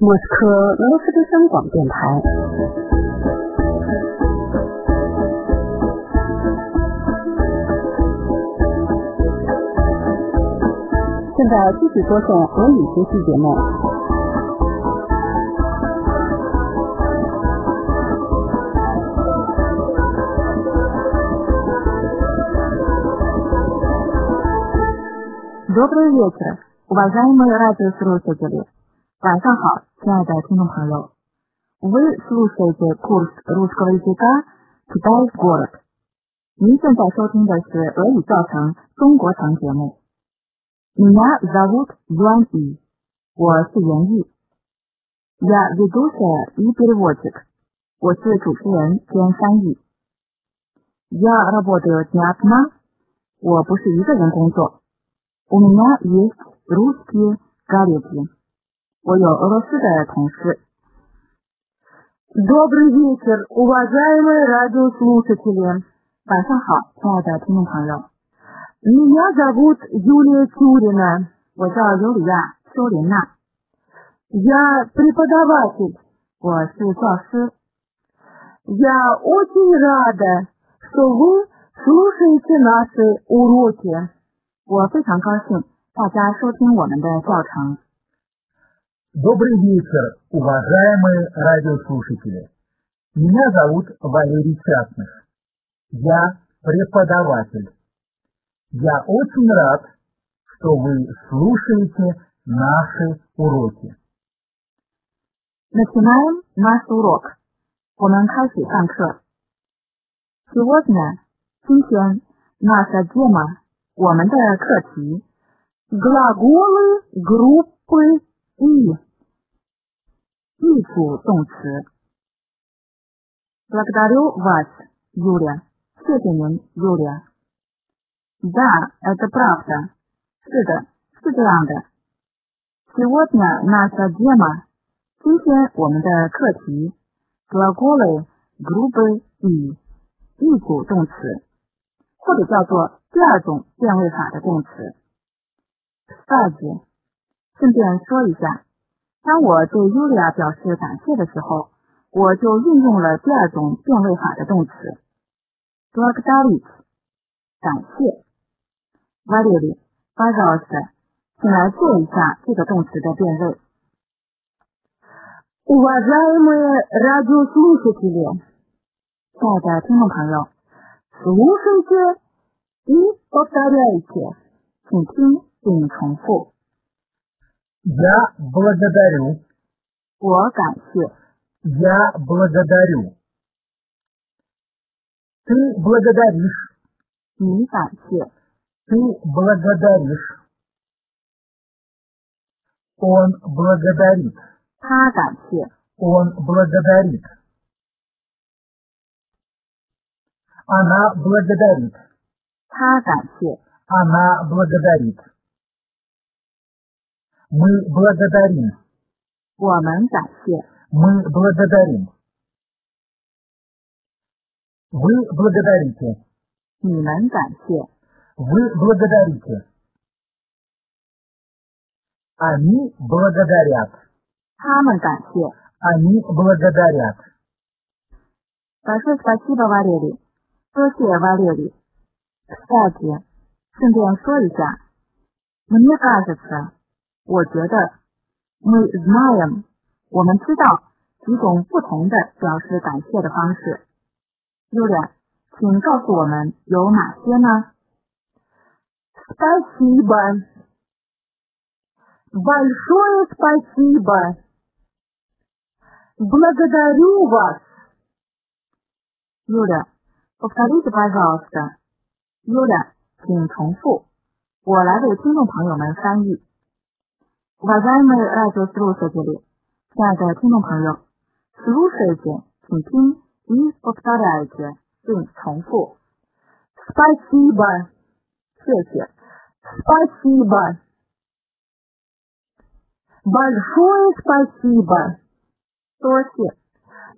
莫斯科俄罗斯之声广播电台。现在继续播送俄语学习节目。 Добрый вечер, уважаемые радиослушатели. 晚上好， 亲爱的听众朋友。Вы слушаете курс русского языка Китай город。您现在收听的是俄语教程中国城节目。Меня зовут Юан И，我是袁毅。Я ведущая и переводчик，我是主持人兼翻译。Я работаю не одна，我不是一个人工作。У меня есть русские коллеги， 我有俄罗斯的同事。 Добрый вечер, уважаемые радиослушатели. 晚上好，亲爱的听众朋友， Меня зовут Юлия Тюрина. 我叫尤里亚·丘琳娜， Я преподаватель. 我是教师。 Я очень рада, что вы слушаете наши уроки. 我非常高兴大家收听我们的教程。 Добрый вечер, уважаемые радиослушатели. Меня зовут Валерий Частных. Я преподаватель. Я очень рад, что вы слушаете наши уроки. Начинаем наш урок。我们开始上课。Сегодня，今天，наша тема，我们的课题 Глаголы группы И. 一组动词。Благодарю вас, Юля。谢谢您，Юля。Да, это правда。是的，是这样的。Сегодня наша тема。今天我们的课题 Глаголы группы И。一组动词，或者叫做第二种变位法的动词。Кстати，顺便说一下， 当我对 Yulia 表示感谢的时候，我就运用了第二种变位法的动词 благодарить，感谢。Валерий, пожалуйста，请来做一下这个动词的变位。 Уважаемые радиослушатели, 亲爱的听众朋友， слушайте и повторяйте. 请听并重复。 Я благодарю, 我感谢， я благодарю. Ты благодаришь, 你感谢， ты благодаришь. Он благодарит, 他感谢， он благодарит. Она благодарит, 他感谢， она благодарит. Мы благодарим, 我们感谢， мы благодарим. Вы благодарите, 你们感谢， вы благодарите. Они благодарят, 他们感谢。 они благодарят. Большое спасибо, Валерий。多谢 Валерий。Кстати，顺便说一下，мне кажется， 我觉得，мы знаем，我们知道几种不同的表示感谢的方式。Юля，请告诉我们有哪些呢？ Спасибо. Большое спасибо. Благодарю вас. Юля, повторите, пожалуйста. Юля，请重复。我来为听众朋友们翻译。 Уважаемые радиослушатели, дорогие кинопоёк, слушайте, смотрите и повторяйте, сын Чонфу. Спасибо. Спасибо. Спасибо. Большое спасибо. Тоси.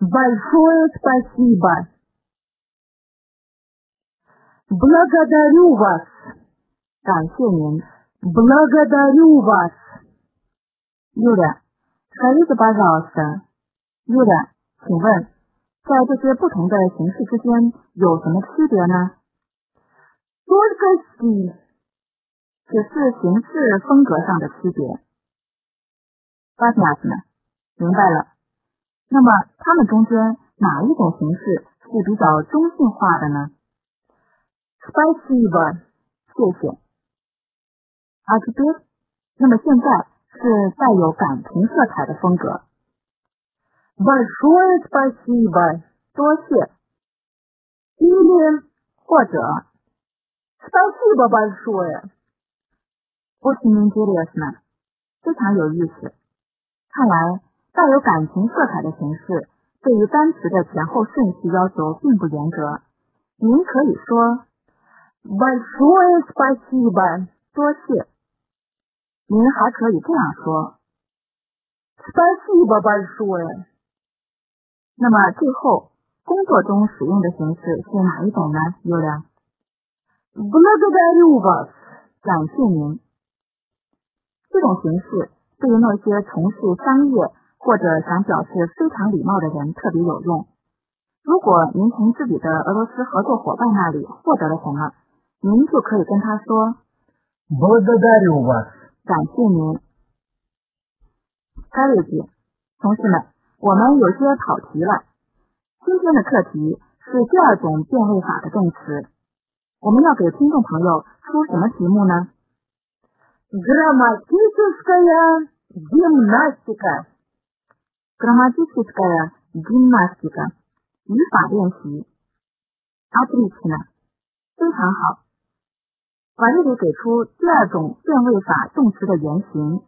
Большое спасибо. Благодарю вас. Благодарю вас. Yuda，Elizabeth asked Yuda，请问在这些不同的形式之间有什么区别呢？Both 只是形式风格上的区别。But りま，明白了。那么它们中间哪一种形式是比较中性化的呢？Specific，谢谢。How to 那么现在。是带有感情色彩的风格。 Большое спасибо. 多谢， Или 或者 спасибо большое. очень интересно，非常有意思。看来带有感情色彩的形式对于单词的前后顺序要求并不严格。您可以说 Большое спасибо. 多谢， 您还可以这样说。 Спасибо большое. 那么最后，工作中使用的形式是哪一种呢？优良， Благодарю вас. 感谢您。这种形式对于那些从事商业或者想表示非常礼貌的人特别有用。如果您从自己的俄罗斯合作伙伴那里获得了什么，您就可以跟他说 Благодарю вас. 感谢您。Коллеги，同事们，我们有些跑题了。今天的课题是第二种变位法的动词。我们要给听众朋友出什么题目呢？ Грамматическая гимнастика. Грамматическая гимнастика，语法练习。Отлично，非常好。 把这里给出第二种变位法动词的原型，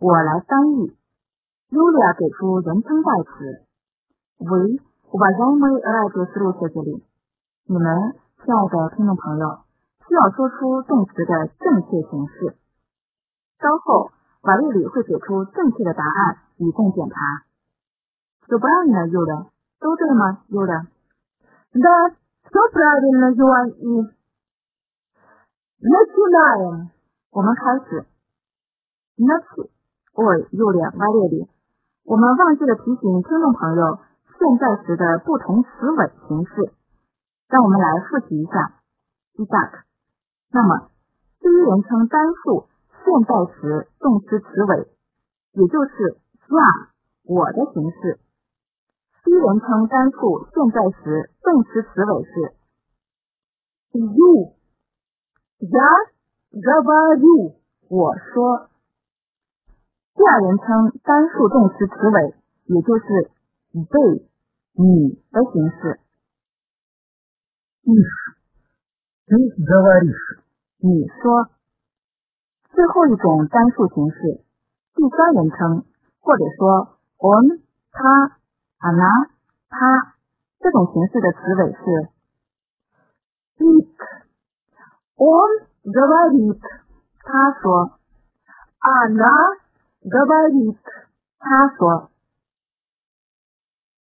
我来翻译。Юлия 给出人称代词。Вы, уважаемые радиослушатели，你们亲爱的听众朋友，需要说出动词的正确形式。稍后，瓦列里会给出正确的答案，以供检查。就不让你了，优的，都对吗？优的， Да, все правильно, Юань И. Начинаем. 我们开始。那起，ой，优的，瓦列里，我们忘记了提醒听众朋友现在时的不同词尾形式，让我们来复习一下。i t a k 那么，第一人称单数现在时动词词尾，也就是 я 我的形式。第一人称单数现在时动词词尾是 Ю. Я говорю. 我说。第二人称单数动词词尾，也就是 they 你的形式。 Ишь. Ты говоришь. 你说。最后一种单数形式，第三人称，或者说 on 他、она 他这种形式的词尾是 Ик. Он говорит. 他说， Она говорит. 他说。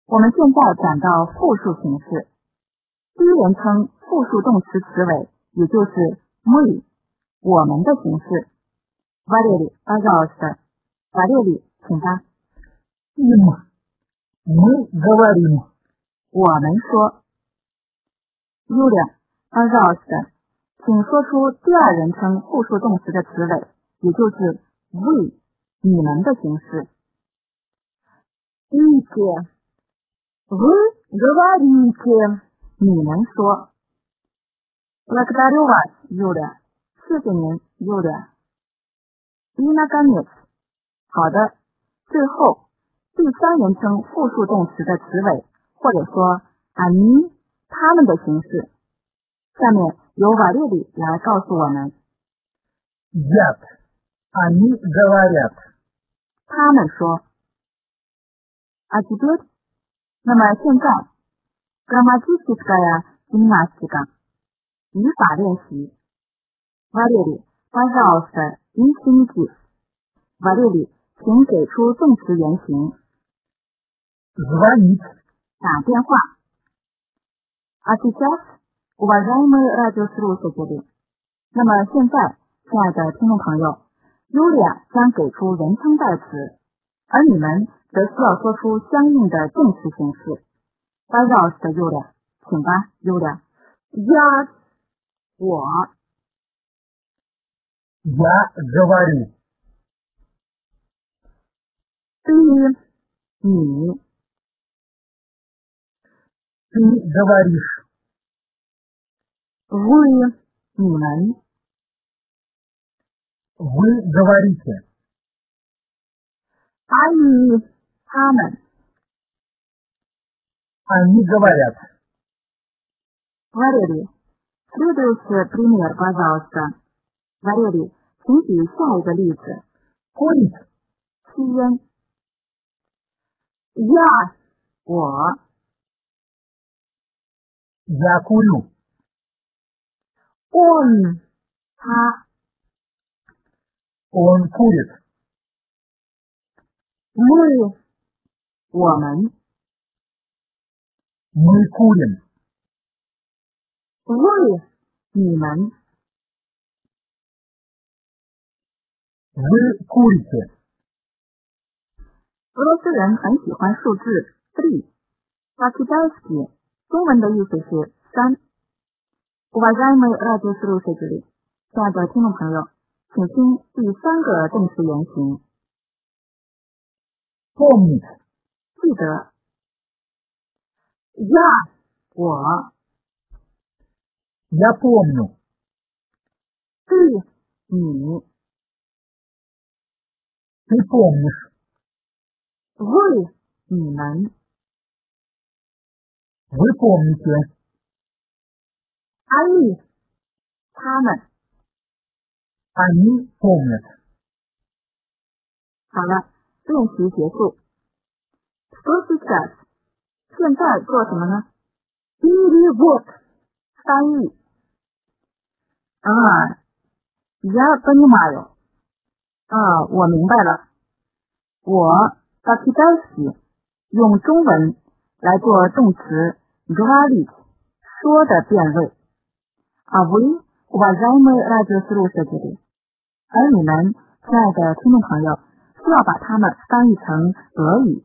我们现在转到复数形式，第一人称复数动词词尾，也就是 мы 我们的形式。瓦列里，巴扎奥斯，瓦列里，请吧。 Им. Мы говорим. 我们说。Юля，巴扎奥斯， 请说出第二人称复数动词的词尾，也就是 we 你们的形式。 Ите. Вы говорите. 你们说。Благодарю вас, Юля。谢谢您，Юля。И наконец，好的，最后第三人称复数动词的词尾，或者说 они 他们的形式。 下面由瓦列里来告诉我们， Яд. Они говорят. 他们说。А теперь，那么现在，грамматическая гимнастика 语法练习。瓦列里，пожалуйста, инфинитив。瓦列里，请给出动词原形。 Звонить. 打电话。А сейчас, уважаемые радиослушатели，那么现在，亲爱的听众朋友，Юлия 将给出人称代词， 而你们则需要说出相应的动词形式。Пожалуйста, Юля，请吧，Юля。 Я 我 Я говорю. ты 你 Ты говоришь. Вы, внимание. Вы говорите. Они, она. Они говорят. Валерий, следующий пример, пожалуйста. Валерий, смотри, вся эта лица. Курит. Сия. Я. О. Я курю. Он 他 Он курит. Мы 我们 Мы курим. Вы 你们 Вы курите. 俄罗斯人很喜欢数字 three。p a k i d a s k y 中文的意思是三。 Уважаемые радиослушатели，亲爱的听众朋友，请听第三个动词原形， Помнит. 记得 Я 我 Я помню. Ты 你 Ты помнишь. Вы 你们 Вы помните. Они 他们。 Они помнят. 好了，练习结束。Что сейчас？现在做什么呢？ Перевод 翻译。啊，я понимаю。啊，我明白了。我 p a k i d a s k y 用中文来做动词 говорить 说的变位。 А вы уважаемые радиослушатели，而你们亲爱的听众朋友，需要把它们翻译成俄语。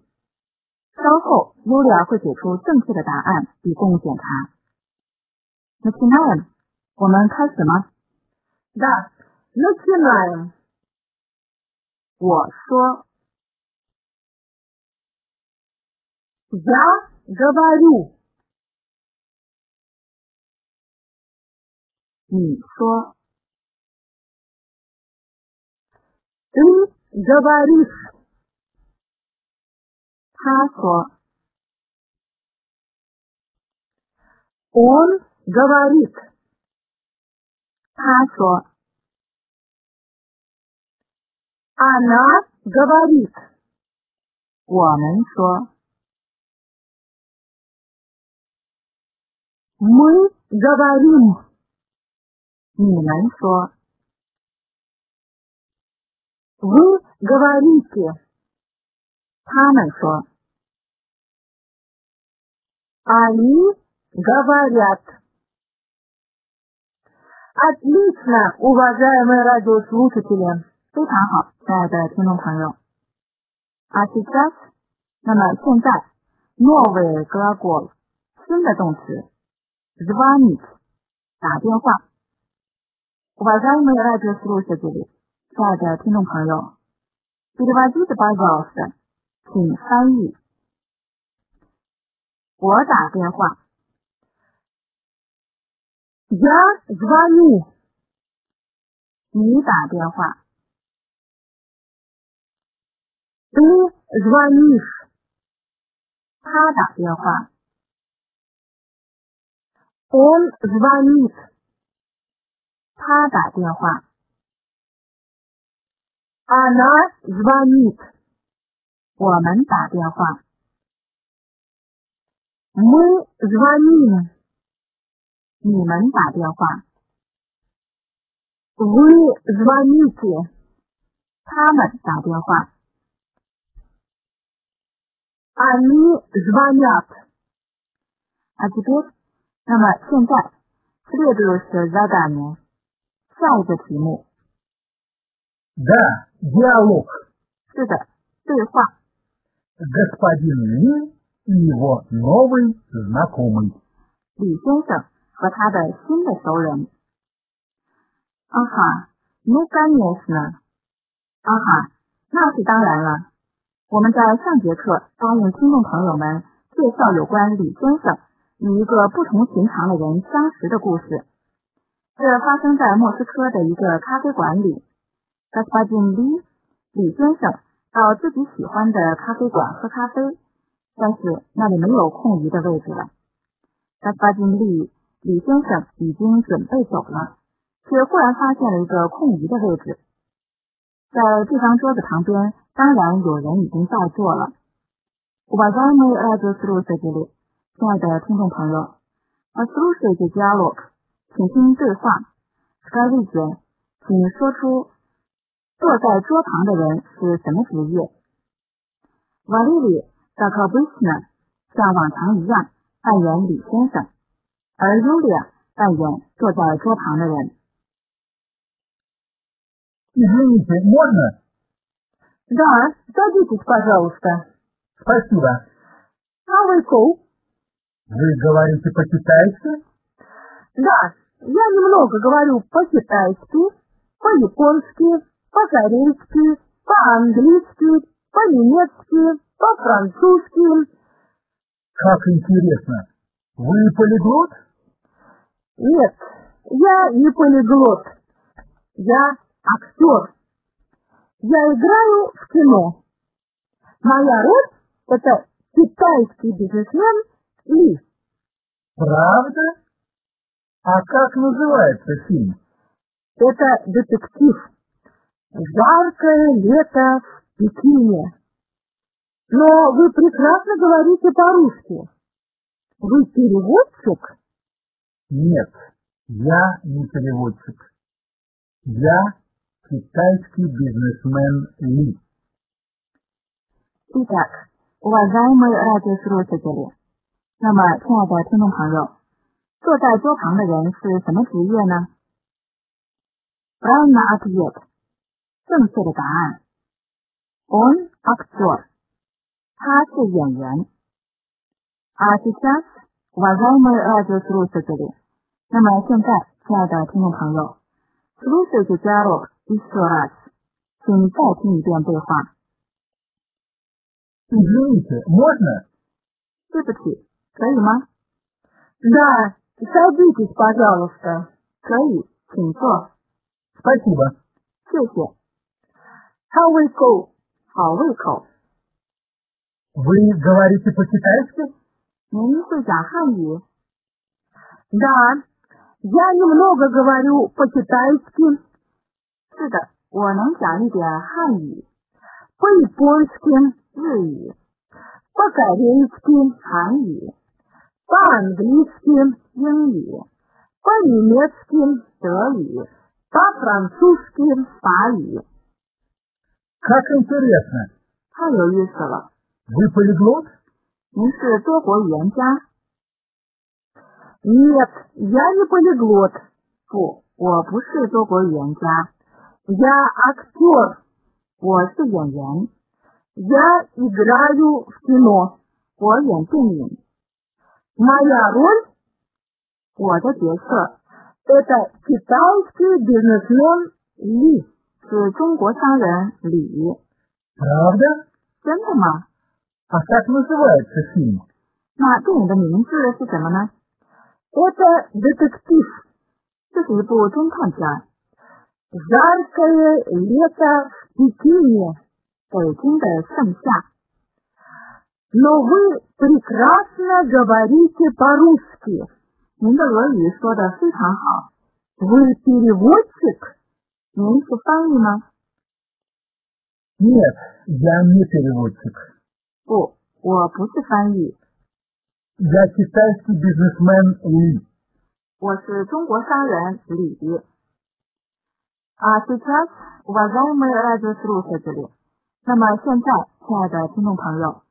稍后，Yulia 会给出正确的答案，以供检查。Начинаем，我们开始吗？ Да, начинаем. 我说， Я говорю. 你说， Ты говоришь. 他说， Он говорит. 他说， Она говорит. 我们说， Мы говорим. 你们说， Вы говорите. 他们说， Они говорят. Отлично, уважаемые радиослушатели. 非常好，亲爱的听众朋友。А сейчас，那么现在，новый глагол 新的动词，звонить 打电话。 Уважаемые радиослушатели，亲爱的听众朋友，переводите, пожалуйста，请翻译。我打电话， Я звоню. 你打电话， Ты звонишь. 他打电话， Он звонит. 他打电话， Она звонит. 我们打电话， Мы звоним. 你们打电话， Вы звоните. 他们打电话。 Они звонят. А теперь，那么现在，следующее задание， 下一个题目 Да, диалог. 是的， 对话。 Господин Ли и его новый знакомый. 李先生和他的新的熟人。啊哈，ну конечно。啊哈，那是当然了。我们在上节课答应听众朋友们介绍有关李先生与一个不同寻常的人相识的故事。 这发生在莫斯科的一个咖啡馆里。Господин Ли，李先生到自己喜欢的咖啡馆喝咖啡，但是那里没有空余的位置了。Господин Ли，李先生已经准备走了，却忽然发现了一个空余的位置。在这张桌子旁边，当然有人已经到座了。Уважаемые радиослушатели，亲爱的听众朋友，послушайте диалог， 请听对话。Скажите，请说出坐在桌旁的人是什么职业？Валерий, как обычно，像往常一样扮演李先生，而 Yulia 扮演坐在桌旁的人。 Извините, можно? Да, садитесь, пожалуйста. Спасибо. How we go? Вы говорите по-китайски? Да, я немного говорю по-китайски, по-японски, по-корейски, по-английски, по-немецки, по-французски. Как интересно. Вы полиглот? Нет, я не полиглот. Я актер. Я играю в кино. Моя роль — это китайский бизнесмен Ли. Правда? А как называется фильм? Это детектив. Жаркое лето в Пекине. Но вы прекрасно говорите по-русски. Вы переводчик? Нет, я не переводчик. Я китайский бизнесмен Ли. Итак, уважаемые радиослушатели，那么，亲爱的听众朋友， 坐在桌旁的人是什么职业呢？Правильно ответ，正确的答案。Он актер，他是演员。А сейчас, уважаемые радиослушатели，那么现在，亲爱的听众朋友，слушайте диалог еще раз，请再听一遍对话。 Извините, можно? 对不起，可以吗？Да, садитесь, пожалуйста. 可以，请坐。 Спасибо. 谢谢。How we go？好胃口。 Вы говорите по-китайски? 您会讲汉语？Да, я немного говорю по-китайски. 是的，我能讲一点汉语。По-японски 日语，по-корейски 韩语 ，по-английски 英语，по-немецки 德语，по-французски 法语。 Как интересно. 太有意思了。 Вы полиглот? 您是多国语言家？Нет, я не полиглот. 不，我不是多国语言家。Я актер. 我是演员。Я играю в кино. 我演电影。 Моя роль. 我的角色。Это китайский бизнесмен Ли. 是中国商人李。 Правда? 真的吗？ А как называется фильм? 那电影的名字是什么呢？Это детектив，这是一部侦探片儿。Жаркое лето в Пекине，北京的盛夏。 Но вы прекрасно говорите по-русски，您的俄语说的非常好。Вы переводчик，您是翻译吗？ Нет, я не переводчик. 不，我不是翻译， Я китайский бизнесмен Ли. 我是中国商人李。А сейчас, уважаемые радиослушатели，那么现在，亲爱的听众朋友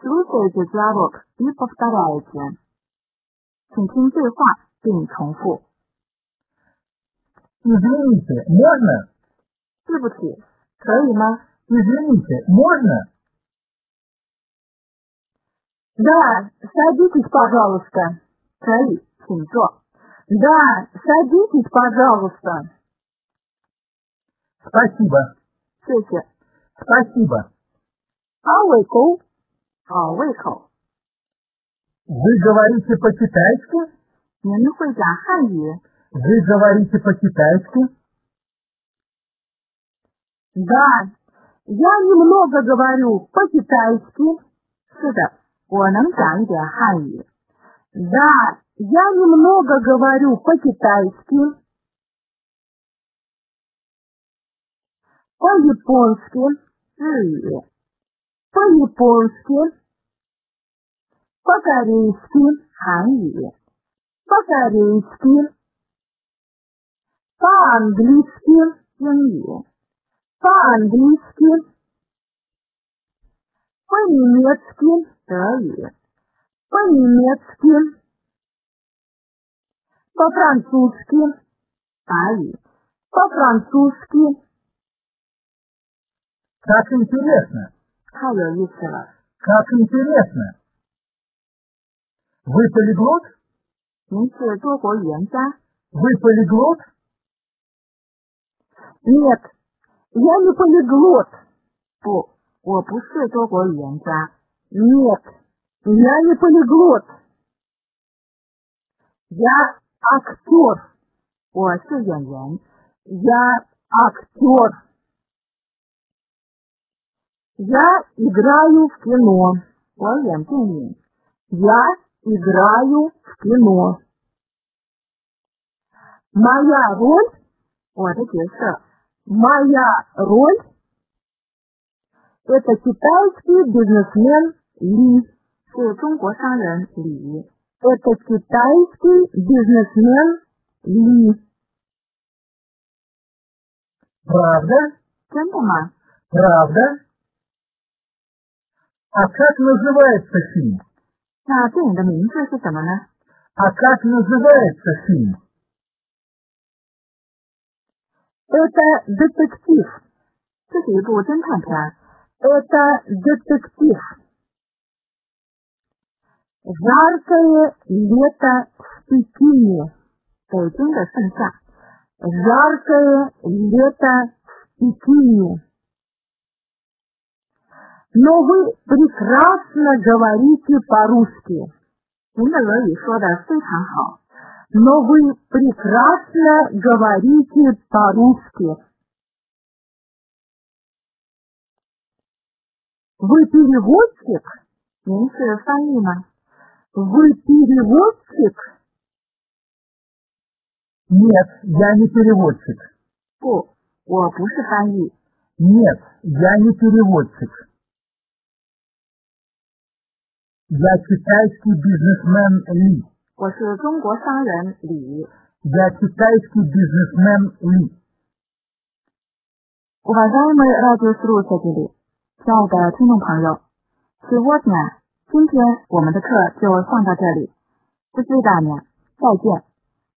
，слушайте диалог и повторяйте，请听对话并重复。 Извините, можно? 对不起，可以吗？ Извините, можно? Да, садитесь, пожалуйста. 可以，请坐。Да, садитесь, пожалуйста. Спасибо. 谢谢。 Спасибо. 好胃口， 好胃口。 Вы говорите по-китайски? 您会讲汉语？ Вы говорите по-китайски? Да, я немного говорю по-китайски. 是的，我能讲一点汉语。Да, я немного говорю по-китайски. По-японски, 日语。 по-японски, по-корейски, ханье, по-корейски, по-английски, ханье, по-английски, по-немецки, по-немецки, по-французски, по-французски. Как интересно! Как интересно. Вы полиглот? Ну Вы полиглот? Нет, я не полиглот. По, Нет, я не полиглот. Я актер. О, а Я актер. Я играю в кино. Я играю в кино. Моя роль, моя роль это китайский бизнесмен Ли. Это китайский бизнесмен Ли. Правда? Правда? А как называется фильм? 那电影的名字是什么呢？ А как называется фильм? Это детектив. 这是一部侦探片。Это детектив. Жаркое лето в Пекине. 北京的盛夏。Жаркое лето в Пекине. Но вы прекрасно говорите по-русски. 您的俄语说的非常好。Но вы прекрасно говорите по-русски. Вы переводчик? 您是翻译吗？Вы переводчик? Нет, я не переводчик. 不，我不是翻译。 Нет, я не переводчик. Я китайский бизнесмен Ли. 我是中国商人李。 Я китайский бизнесмен Ли. Уважаемые радиослушатели，亲爱的听众朋友，сегодня 今天我们的课就上到这里。До свидания，再见。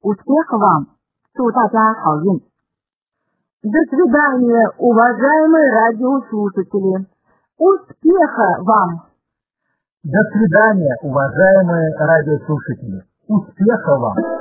Успеха вам，祝大家好运。До свидания, уважаемые радиослушатели. Успеха вам! До свидания, уважаемые радиослушатели. Успеха вам!